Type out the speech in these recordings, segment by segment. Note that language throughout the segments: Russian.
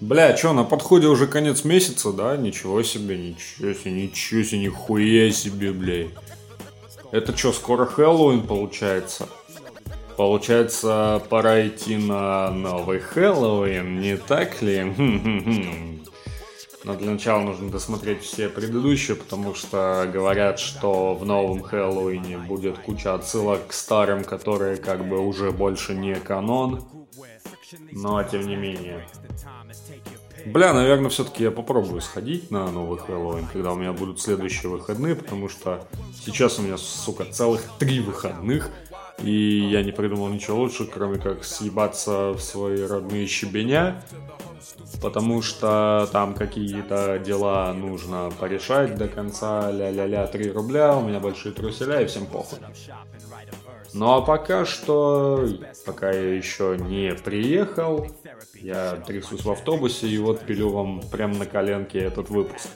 Бля, чё, на подходе уже конец месяца, да? Ничего себе, ничего себе, ничего себе, нихуя себе, бля. Это что, скоро Хэллоуин получается? Получается, пора идти на новый Хэллоуин, не так ли? Но для начала нужно досмотреть все предыдущие, потому что говорят, что в новом Хэллоуине будет куча отсылок к старым, которые как бы уже больше не канон. Но тем не менее. Бля, наверное, все-таки я попробую сходить на новый Хэллоуин, когда у меня будут следующие выходные, потому что сейчас у меня, сука, целых три выходных, и я не придумал ничего лучше, кроме как съебаться в свои родные щебеня, потому что там какие-то дела нужно порешать до конца, ля-ля-ля, 3 рубля, у меня большие труселя и всем похуй. Ну а пока что, пока я еще не приехал, я трясусь в автобусе и вот пилю вам прямо на коленке этот выпуск.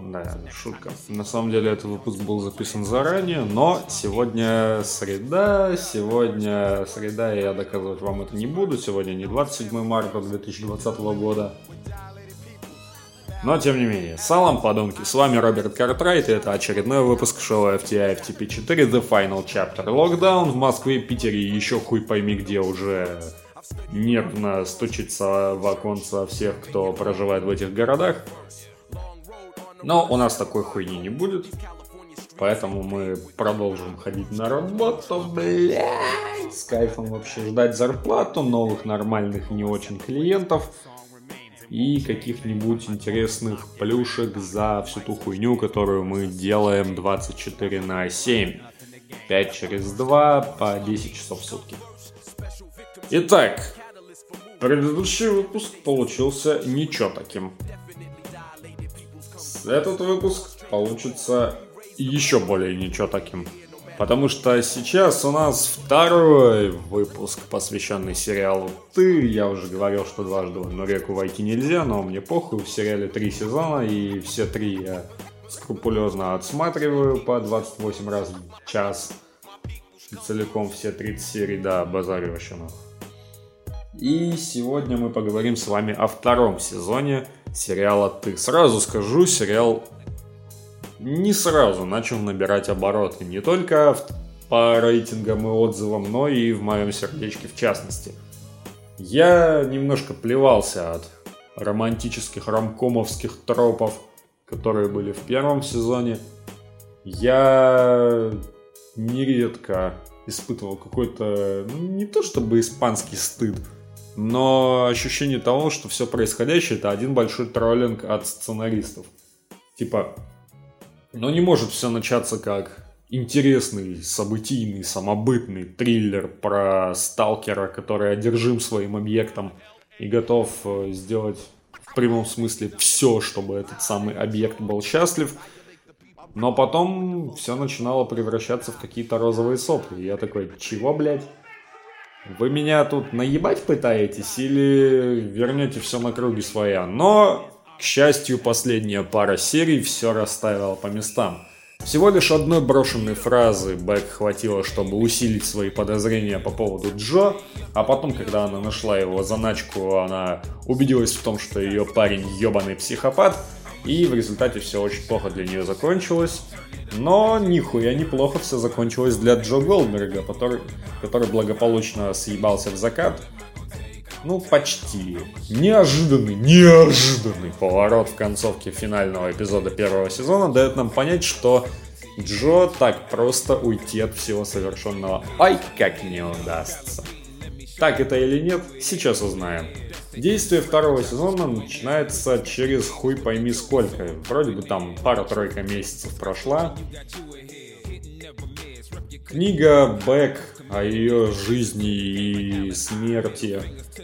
Да, шутка. На самом деле этот выпуск был записан заранее, но сегодня среда, сегодня среда, и я доказывать вам это не буду. Сегодня не 27 марта 2020 года. Но тем не менее, салам, подонки, с вами Роберт Картрайт, и это очередной выпуск шоу FTI FTP4 The Final Chapter. Локдаун в Москве, Питере еще хуй пойми где уже нервно стучится в оконца всех, кто проживает в этих городах. Но у нас такой хуйни не будет. Поэтому мы продолжим ходить на работу, блядь, с кайфом вообще ждать зарплату, новых нормальных не очень клиентов и каких-нибудь интересных плюшек за всю ту хуйню, которую мы делаем 24 на 7. 5 через 2 по 10 часов в сутки. Итак, предыдущий выпуск получился ничего таким. Этот выпуск получится еще более ничего таким. Потому что сейчас у нас второй выпуск, посвященный сериалу «Ты». Я уже говорил, что дважды одну реку войти нельзя, но мне похуй. В сериале три сезона, и все три я скрупулезно отсматриваю по 28 раз в час. Целиком все 30 серий, да, базарю вообще. И сегодня мы поговорим с вами о втором сезоне сериала «Ты». Сразу скажу, сериал не сразу начал набирать обороты. Не только по рейтингам и отзывам, но и в моем сердечке в частности. Я немножко плевался от романтических ромкомовских тропов, которые были в первом сезоне. Я нередко испытывал какой-то, ну, не то чтобы испанский стыд, но ощущение того, что все происходящее это один большой троллинг от сценаристов. Типа, ну не может все начаться как интересный, событийный, самобытный триллер про сталкера, который одержим своим объектом и готов э, сделать в прямом смысле все, чтобы этот самый объект был счастлив. Но потом все начинало превращаться в какие-то розовые сопли. Я такой, чего, блядь? Вы меня тут наебать пытаетесь или вернете все на круги своя? Но, к счастью, последняя пара серий все расставила по местам. Всего лишь одной брошенной фразы Бэк хватило, чтобы усилить свои подозрения по поводу Джо, а потом, когда она нашла его заначку, она убедилась в том, что ее парень ебаный психопат, и в результате все очень плохо для нее закончилось. Но нихуя неплохо все закончилось для Джо Голдберга, который, который благополучно съебался в закат. Ну, почти. Неожиданный, неожиданный поворот в концовке финального эпизода первого сезона дает нам понять, что Джо так просто уйти от всего совершенного ай как не удастся. Так это или нет, сейчас узнаем. Действие второго сезона начинается через хуй пойми сколько. Вроде бы там пара-тройка месяцев прошла. Книга Бэк о ее жизни и смерти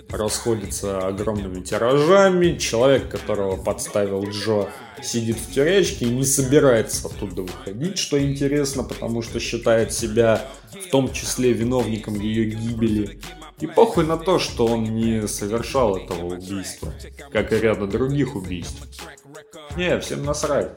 расходится огромными тиражами. Человек, которого подставил Джо, сидит в тюрячке и не собирается оттуда выходить, что интересно, потому что считает себя в том числе виновником ее гибели. И похуй на то, что он не совершал этого убийства, как и ряда других убийств. Не, всем насрать.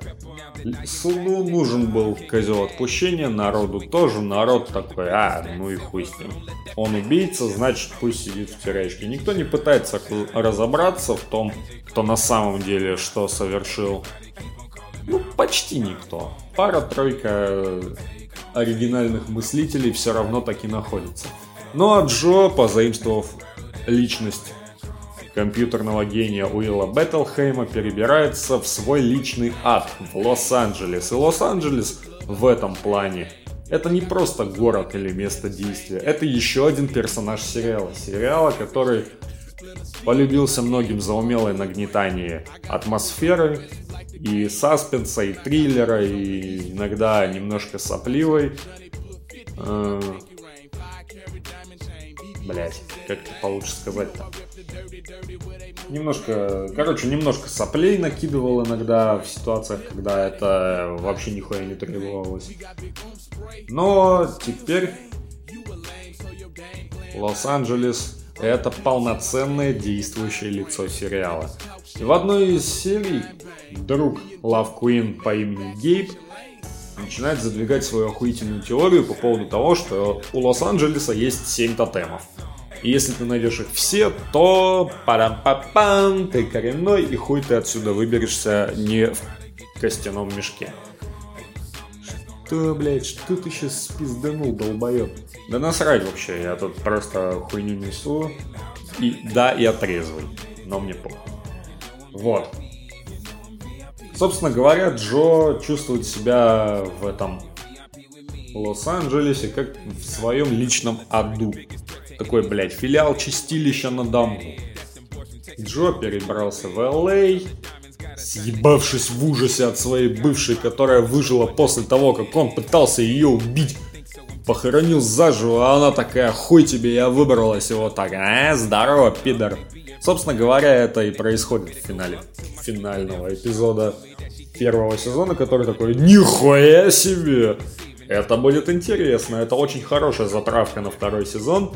Суду нужен был козел отпущения, народу тоже. Народ такой, а, ну и хуй с ним. Он убийца, значит пусть сидит в тюрячке. Никто не пытается разобраться в том, кто на самом деле что совершил. Ну, почти никто. Пара-тройка оригинальных мыслителей все равно таки находится. Ну а Джо, позаимствовав личность компьютерного гения Уилла Беттлхейма перебирается в свой личный ад в Лос-Анджелес. И Лос-Анджелес в этом плане это не просто город или место действия, это еще один персонаж сериала. Сериала, который полюбился многим за умелое нагнетание атмосферы и саспенса, и триллера, и иногда немножко сопливой. Э, Блять, как это получше сказать-то? Немножко, короче, немножко соплей накидывал иногда в ситуациях, когда это вообще нихуя не требовалось. Но теперь Лос-Анджелес это полноценное действующее лицо сериала. В одной из серий друг Лав Куин по имени Гейб начинает задвигать свою охуительную теорию по поводу того, что у Лос-Анджелеса есть 7 тотемов. И если ты найдешь их все, то парам па пам ты коренной, и хуй ты отсюда выберешься не в костяном мешке. Что, блядь, что ты сейчас спизданул, долбоеб? Да насрать вообще, я тут просто хуйню несу. И да, я трезвый, но мне похуй. Вот. Собственно говоря, Джо чувствует себя в этом Лос-Анджелесе как в своем личном аду. Такой, блядь, филиал чистилища на Дамбу. Джо перебрался в Л.А., съебавшись в ужасе от своей бывшей, которая выжила после того, как он пытался ее убить. Похоронил заживо, а она такая, хуй тебе, я выбралась, вот так, а, здорово, пидор. Собственно говоря, это и происходит в финале финального эпизода первого сезона, который такой, нихуя себе! Это будет интересно, это очень хорошая затравка на второй сезон.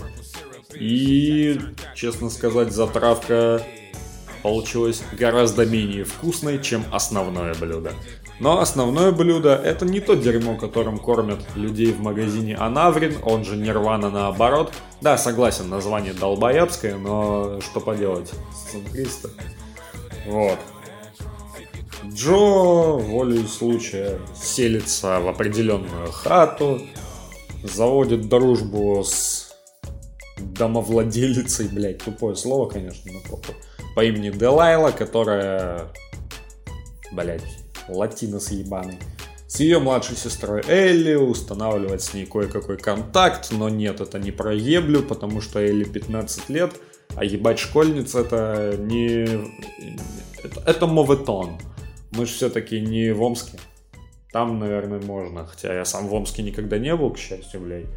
И, честно сказать, затравка получилась гораздо менее вкусной, чем основное блюдо. Но основное блюдо это не то дерьмо, которым кормят людей в магазине Анаврин, он же Нирвана наоборот. Да, согласен, название долбоябское, но что поделать, сцентриста. Вот. Джо волей случая селится в определенную хату, заводит дружбу с домовладелицей, блять, тупое слово, конечно, но похуй, по имени Делайла, которая, блять, латинос ебаный. С ее младшей сестрой Элли устанавливать с ней кое-какой контакт, но нет, это не про еблю, потому что Элли 15 лет, а ебать школьница это не... Это, это моветон. Мы же все-таки не в Омске. Там, наверное, можно. Хотя я сам в Омске никогда не был, к счастью, блядь.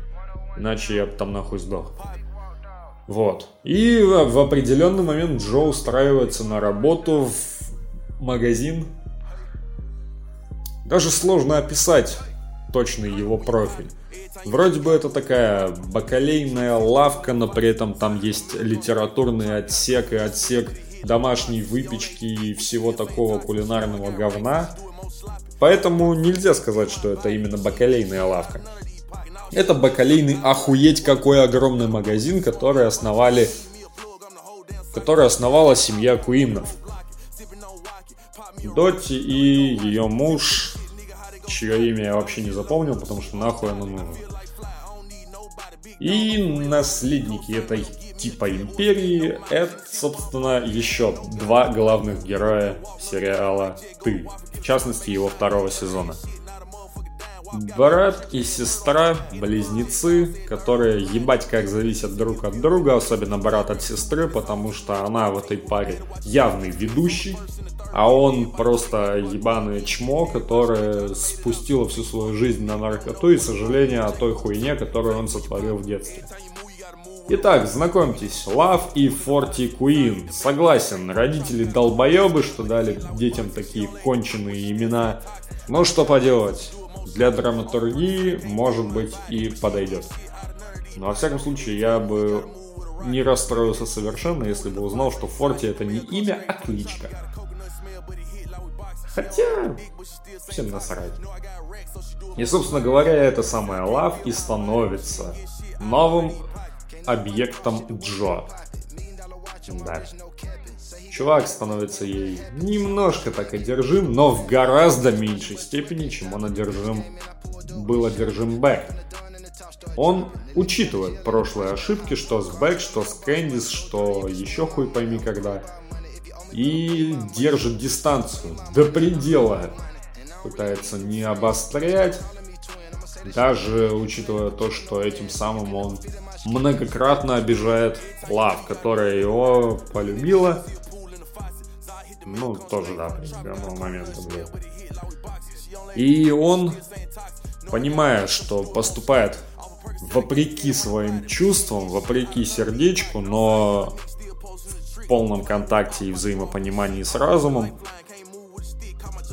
Иначе я бы там нахуй сдох. Вот. И в определенный момент Джо устраивается на работу в магазин. Даже сложно описать точный его профиль. Вроде бы это такая бакалейная лавка, но при этом там есть литературный отсек и отсек домашней выпечки и всего такого кулинарного говна. Поэтому нельзя сказать, что это именно бакалейная лавка. Это бакалейный охуеть какой огромный магазин, который основали который основала семья Куинов. Доти и ее муж, чье имя я вообще не запомнил, потому что нахуй оно нужно. И наследники этой типа империи, это, собственно, еще два главных героя сериала «Ты», в частности, его второго сезона. Брат и сестра, близнецы, которые ебать как зависят друг от друга, особенно брат от сестры, потому что она в этой паре явный ведущий, а он просто ебаное чмо, которое спустило всю свою жизнь на наркоту и сожаление о той хуйне, которую он сотворил в детстве. Итак, знакомьтесь, Лав и Форти Куин. Согласен, родители долбоебы, что дали детям такие конченые имена. Но что поделать, для драматургии, может быть, и подойдет. Но, во всяком случае, я бы не расстроился совершенно, если бы узнал, что Форти это не имя, а кличка. Хотя, всем насрать. И, собственно говоря, это самое Лав и становится новым объектом Джо. Да. Чувак становится ей немножко так одержим, но в гораздо меньшей степени, чем он одержим, был одержим Бэк. Он учитывает прошлые ошибки, что с Бэк, что с Кэндис, что еще хуй пойми когда. И держит дистанцию до предела. Пытается не обострять, даже учитывая то, что этим самым он многократно обижает Лав, которая его полюбила. Ну, тоже, да, определенного момента, блядь. И он, понимая, что поступает вопреки своим чувствам, вопреки сердечку, но в полном контакте и взаимопонимании с разумом,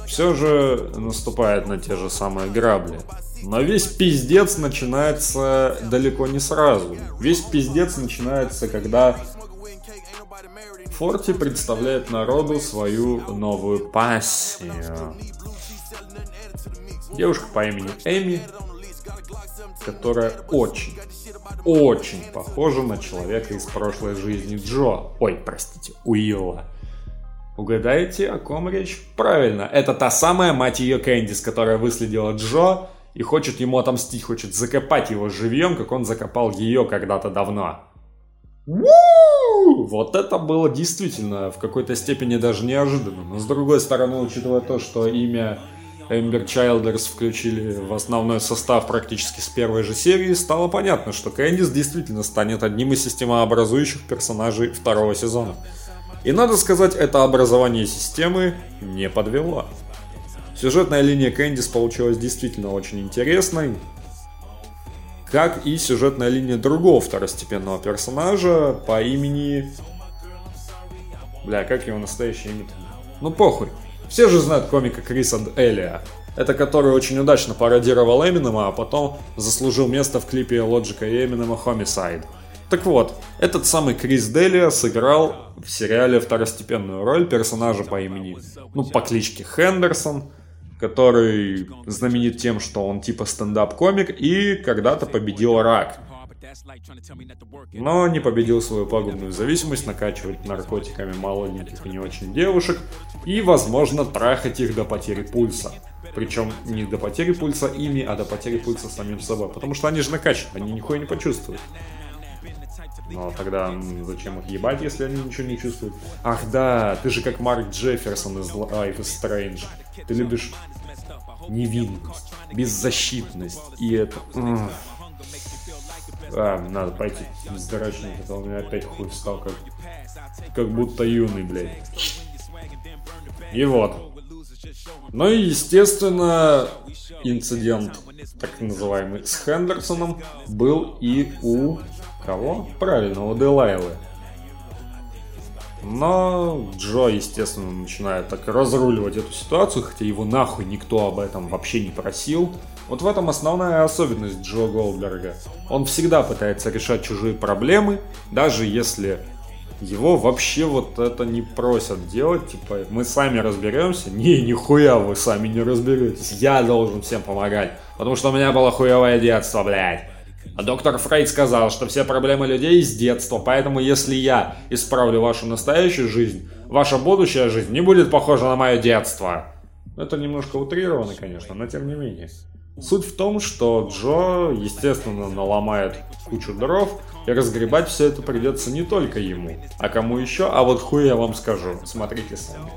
все же наступает на те же самые грабли. Но весь пиздец начинается далеко не сразу. Весь пиздец начинается, когда Форти представляет народу свою новую пассию. Девушка по имени Эми, которая очень, очень похожа на человека из прошлой жизни Джо. Ой, простите, Уилла. Угадаете, о ком речь? Правильно, это та самая мать ее Кэндис, которая выследила Джо и хочет ему отомстить, хочет закопать его живьем, как он закопал ее когда-то давно. Вот это было действительно в какой-то степени даже неожиданно. Но с другой стороны, учитывая то, что имя Эмбер Чайлдерс включили в основной состав практически с первой же серии, стало понятно, что Кэндис действительно станет одним из системообразующих персонажей второго сезона. И надо сказать, это образование системы не подвело. Сюжетная линия Кэндис получилась действительно очень интересной, как и сюжетная линия другого второстепенного персонажа по имени... Бля, как его настоящее имя? Ну похуй. Все же знают комика Криса Элия. Это который очень удачно пародировал Эминема, а потом заслужил место в клипе Лоджика и Эминема Homicide. Так вот, этот самый Крис Делия сыграл в сериале второстепенную роль персонажа по имени, ну, по кличке Хендерсон, который знаменит тем, что он типа стендап-комик и когда-то победил рак. Но не победил свою пагубную зависимость накачивать наркотиками молоденьких и не очень девушек и, возможно, трахать их до потери пульса. Причем не до потери пульса ими, а до потери пульса самим собой. Потому что они же накачаны, они нихуя не почувствуют. Но тогда зачем их ебать, если они ничего не чувствуют? Ах да, ты же как Марк Джефферсон из Life is Strange. Ты любишь невинность, беззащитность. И это... А, надо пойти сдрачнуть, а то у меня опять хуй встал, как, как будто юный, блядь. И вот. Ну и, естественно, инцидент, так называемый, с Хендерсоном был и у Кого? Правильно, у Делайлы. Но Джо, естественно, начинает так разруливать эту ситуацию, хотя его нахуй никто об этом вообще не просил. Вот в этом основная особенность Джо Голдберга. Он всегда пытается решать чужие проблемы, даже если его вообще вот это не просят делать, типа, мы сами разберемся. Не, нихуя вы сами не разберетесь. Я должен всем помогать, потому что у меня было хуевое детство, блядь. А доктор Фрейд сказал, что все проблемы людей с детства, поэтому если я исправлю вашу настоящую жизнь, ваша будущая жизнь не будет похожа на мое детство. Это немножко утрировано, конечно, но тем не менее. Суть в том, что Джо, естественно, наломает кучу дров, и разгребать все это придется не только ему. А кому еще? А вот хуй я вам скажу. Смотрите сами.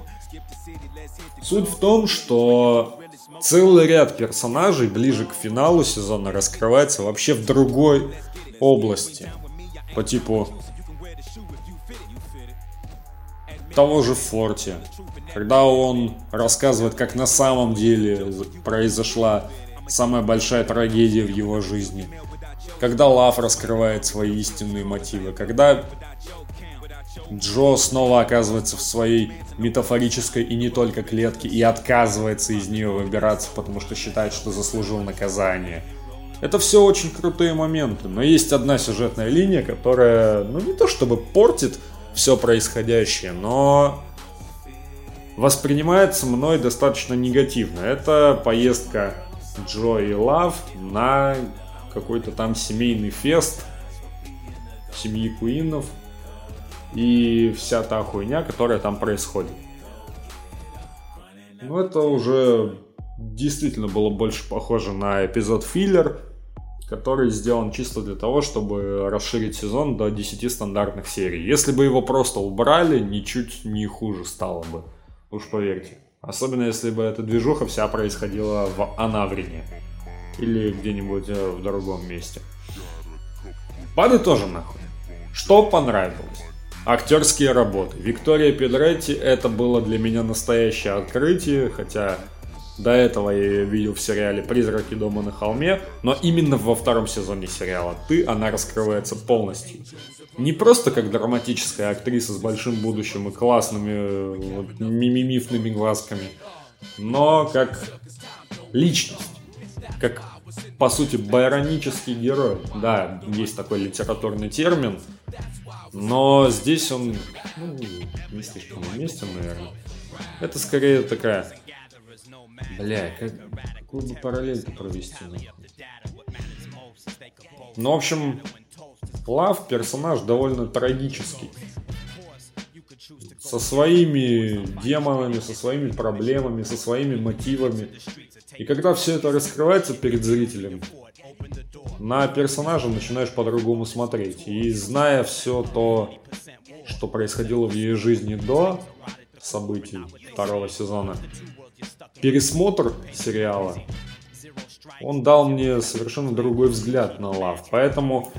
Суть в том, что целый ряд персонажей ближе к финалу сезона раскрывается вообще в другой области. По типу того же Форти. Когда он рассказывает, как на самом деле произошла самая большая трагедия в его жизни. Когда Лав раскрывает свои истинные мотивы. Когда Джо снова оказывается в своей метафорической и не только клетке и отказывается из нее выбираться, потому что считает, что заслужил наказание. Это все очень крутые моменты, но есть одна сюжетная линия, которая, ну не то чтобы портит все происходящее, но воспринимается мной достаточно негативно. Это поездка Джо и Лав на какой-то там семейный фест семьи Куинов и вся та хуйня, которая там происходит. Ну, это уже действительно было больше похоже на эпизод филлер, который сделан чисто для того, чтобы расширить сезон до 10 стандартных серий. Если бы его просто убрали, ничуть не хуже стало бы. Уж поверьте. Особенно если бы эта движуха вся происходила в Анаврине. Или где-нибудь э, в другом месте. Подытожим нахуй. Что понравилось? Актерские работы. Виктория Педретти это было для меня настоящее открытие, хотя до этого я ее видел в сериале «Призраки дома на холме», но именно во втором сезоне сериала «Ты» она раскрывается полностью. Не просто как драматическая актриса с большим будущим и классными вот, мимимифными глазками, но как личность, как по сути байронический герой. Да, есть такой литературный термин, но здесь он ну, не слишком уместен, наверное. Это скорее такая Бля, как, какую бы параллель провести? Ну, в общем, Лав персонаж довольно трагический. Со своими демонами, со своими проблемами, со своими мотивами. И когда все это раскрывается перед зрителем, на персонажа начинаешь по-другому смотреть. И зная все то, что происходило в ее жизни до событий второго сезона, пересмотр сериала, он дал мне совершенно другой взгляд на Лав. Поэтому,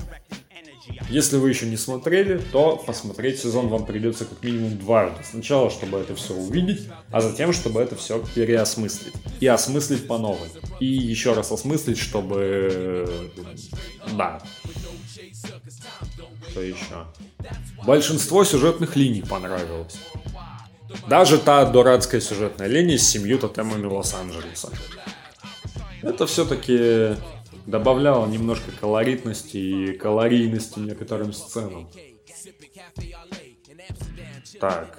если вы еще не смотрели, то посмотреть сезон вам придется как минимум два раза. Сначала, чтобы это все увидеть, а затем, чтобы это все переосмыслить. И осмыслить по новой. И еще раз осмыслить, чтобы... Да. Что еще? Большинство сюжетных линий понравилось. Даже та дурацкая сюжетная линия с семью тотемами Лос-Анджелеса. Это все-таки добавляло немножко колоритности и калорийности некоторым сценам. Так.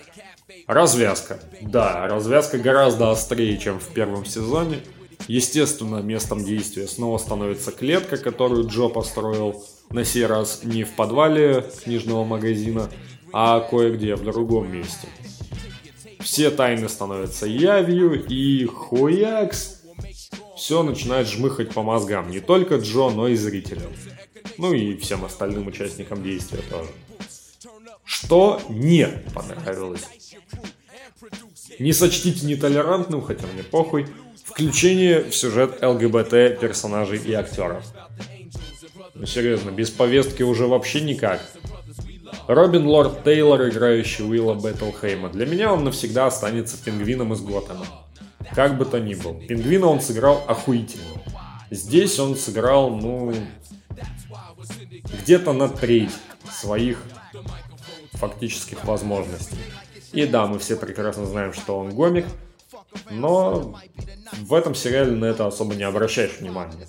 Развязка. Да, развязка гораздо острее, чем в первом сезоне. Естественно, местом действия снова становится клетка, которую Джо построил на сей раз не в подвале книжного магазина, а кое-где в другом месте все тайны становятся явью, и хуякс, все начинает жмыхать по мозгам. Не только Джо, но и зрителям. Ну и всем остальным участникам действия тоже. Что не понравилось? Не сочтите нетолерантным, хотя мне похуй, включение в сюжет ЛГБТ персонажей и актеров. Ну серьезно, без повестки уже вообще никак. Робин Лорд Тейлор, играющий Уилла Бэттлхейма. Для меня он навсегда останется пингвином из Готэма. Как бы то ни был. Пингвина он сыграл охуительно. Здесь он сыграл, ну, где-то на треть своих фактических возможностей. И да, мы все прекрасно знаем, что он гомик, но в этом сериале на это особо не обращаешь внимания.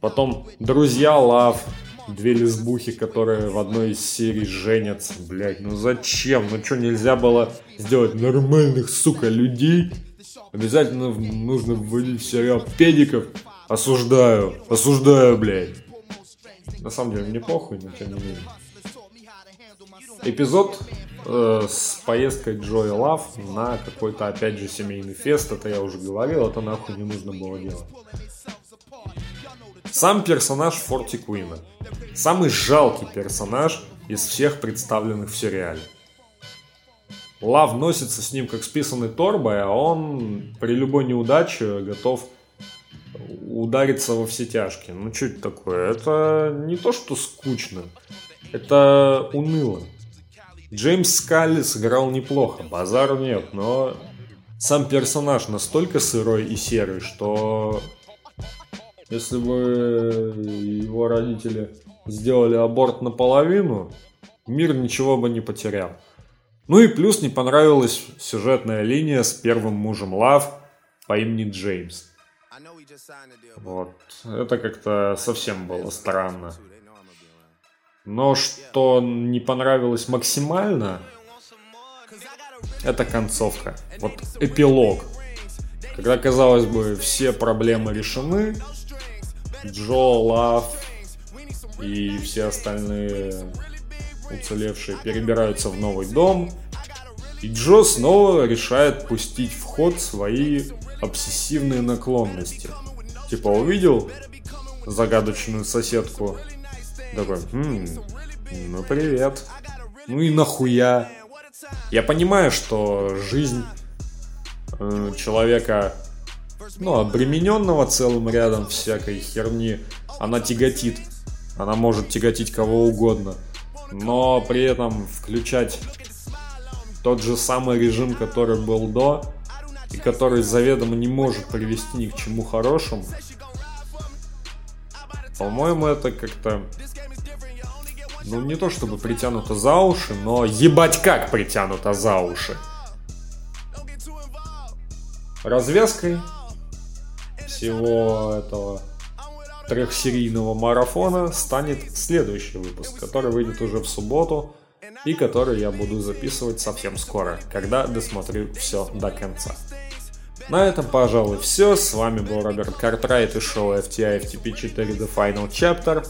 Потом «Друзья Лав», две лесбухи, которые в одной из серий женятся. Блять, ну зачем? Ну что, нельзя было сделать нормальных, сука, людей? Обязательно нужно вводить в сериал педиков. Осуждаю, осуждаю, блядь. На самом деле, мне похуй, но тем не менее. Эпизод э, с поездкой Джои Лав на какой-то, опять же, семейный фест, это я уже говорил, это нахуй не нужно было делать. Сам персонаж Форти Куина. Самый жалкий персонаж из всех представленных в сериале. Лав носится с ним как списанный торбой, а он при любой неудаче готов удариться во все тяжкие. Ну, что это такое? Это не то, что скучно. Это уныло. Джеймс Скалли сыграл неплохо, базару нет, но сам персонаж настолько сырой и серый, что если бы его родители сделали аборт наполовину, мир ничего бы не потерял. Ну и плюс не понравилась сюжетная линия с первым мужем Лав по имени Джеймс. Вот. Это как-то совсем было странно. Но что не понравилось максимально, это концовка. Вот эпилог. Когда, казалось бы, все проблемы решены, Джо, Лав и все остальные уцелевшие перебираются в новый дом, и Джо снова решает пустить в ход свои обсессивные наклонности. Типа увидел загадочную соседку, такой, хм, ну привет. Ну и нахуя? Я понимаю, что жизнь э, человека, ну, обремененного целым рядом всякой херни, она тяготит. Она может тяготить кого угодно. Но при этом включать тот же самый режим, который был до, и который заведомо не может привести ни к чему хорошему, по-моему, это как-то ну не то чтобы притянуто за уши, но ебать как притянуто за уши. Развязкой всего этого трехсерийного марафона станет следующий выпуск, который выйдет уже в субботу и который я буду записывать совсем скоро, когда досмотрю все до конца. На этом, пожалуй, все. С вами был Роберт Картрайт и шоу FTI FTP 4 The Final Chapter.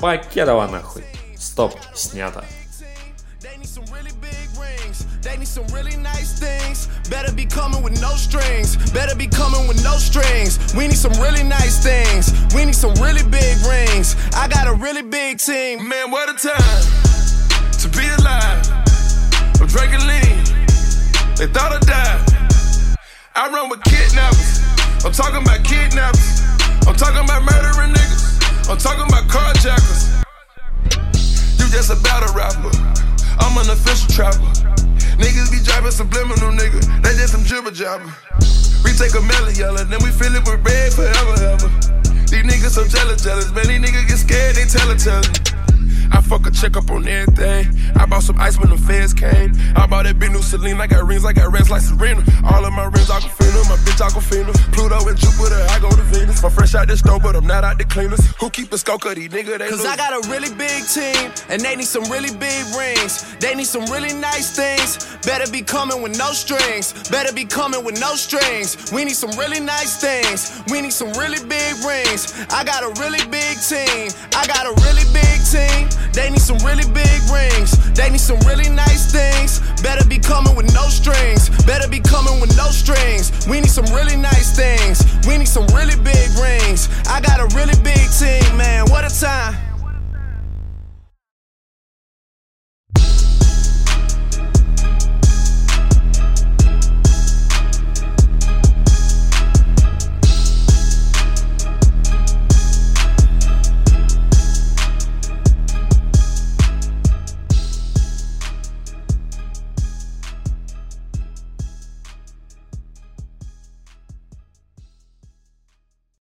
Покедова нахуй. Стоп, снято. They need some really nice things. Better be coming with no strings. Better be coming with no strings. We need some really nice things. We need some really big rings. I got a really big team. Man, what a time to be alive. I'm drinking lean. They thought I died. I run with kidnappers. I'm talking about kidnappers. I'm talking about murdering niggas. I'm talking about carjackers. You just a battle rapper. I'm an official trapper. Driving subliminal, nigga. They just some jibber jabber. We take a melon yellow, then we fill it with red forever, ever. These niggas so jealous, jealous. Man, these niggas get scared, they tell it, tell it. I fuck a check up on everything. I bought some ice when the feds came. I bought that big new Celine. I got rings, I got rings like Serena. All of my rings, Aquafina. My bitch, Aquafina. Pluto and Jupiter, I go to Venus. I'm fresh out the store, but I'm not out the cleaners. Who keep a scope of these niggas? They Cause lose. I got a really big team, and they need some really big rings. They need some really nice things. Better be coming with no strings. Better be coming with no strings. We need some really nice things. We need some really big rings. I got a really big team. I got a really big team. They need some really big rings. They need some really nice things. Better be coming with no strings. Better be coming with no strings. We need some really nice things. We need some really big rings. I got a really big team, man. What a time.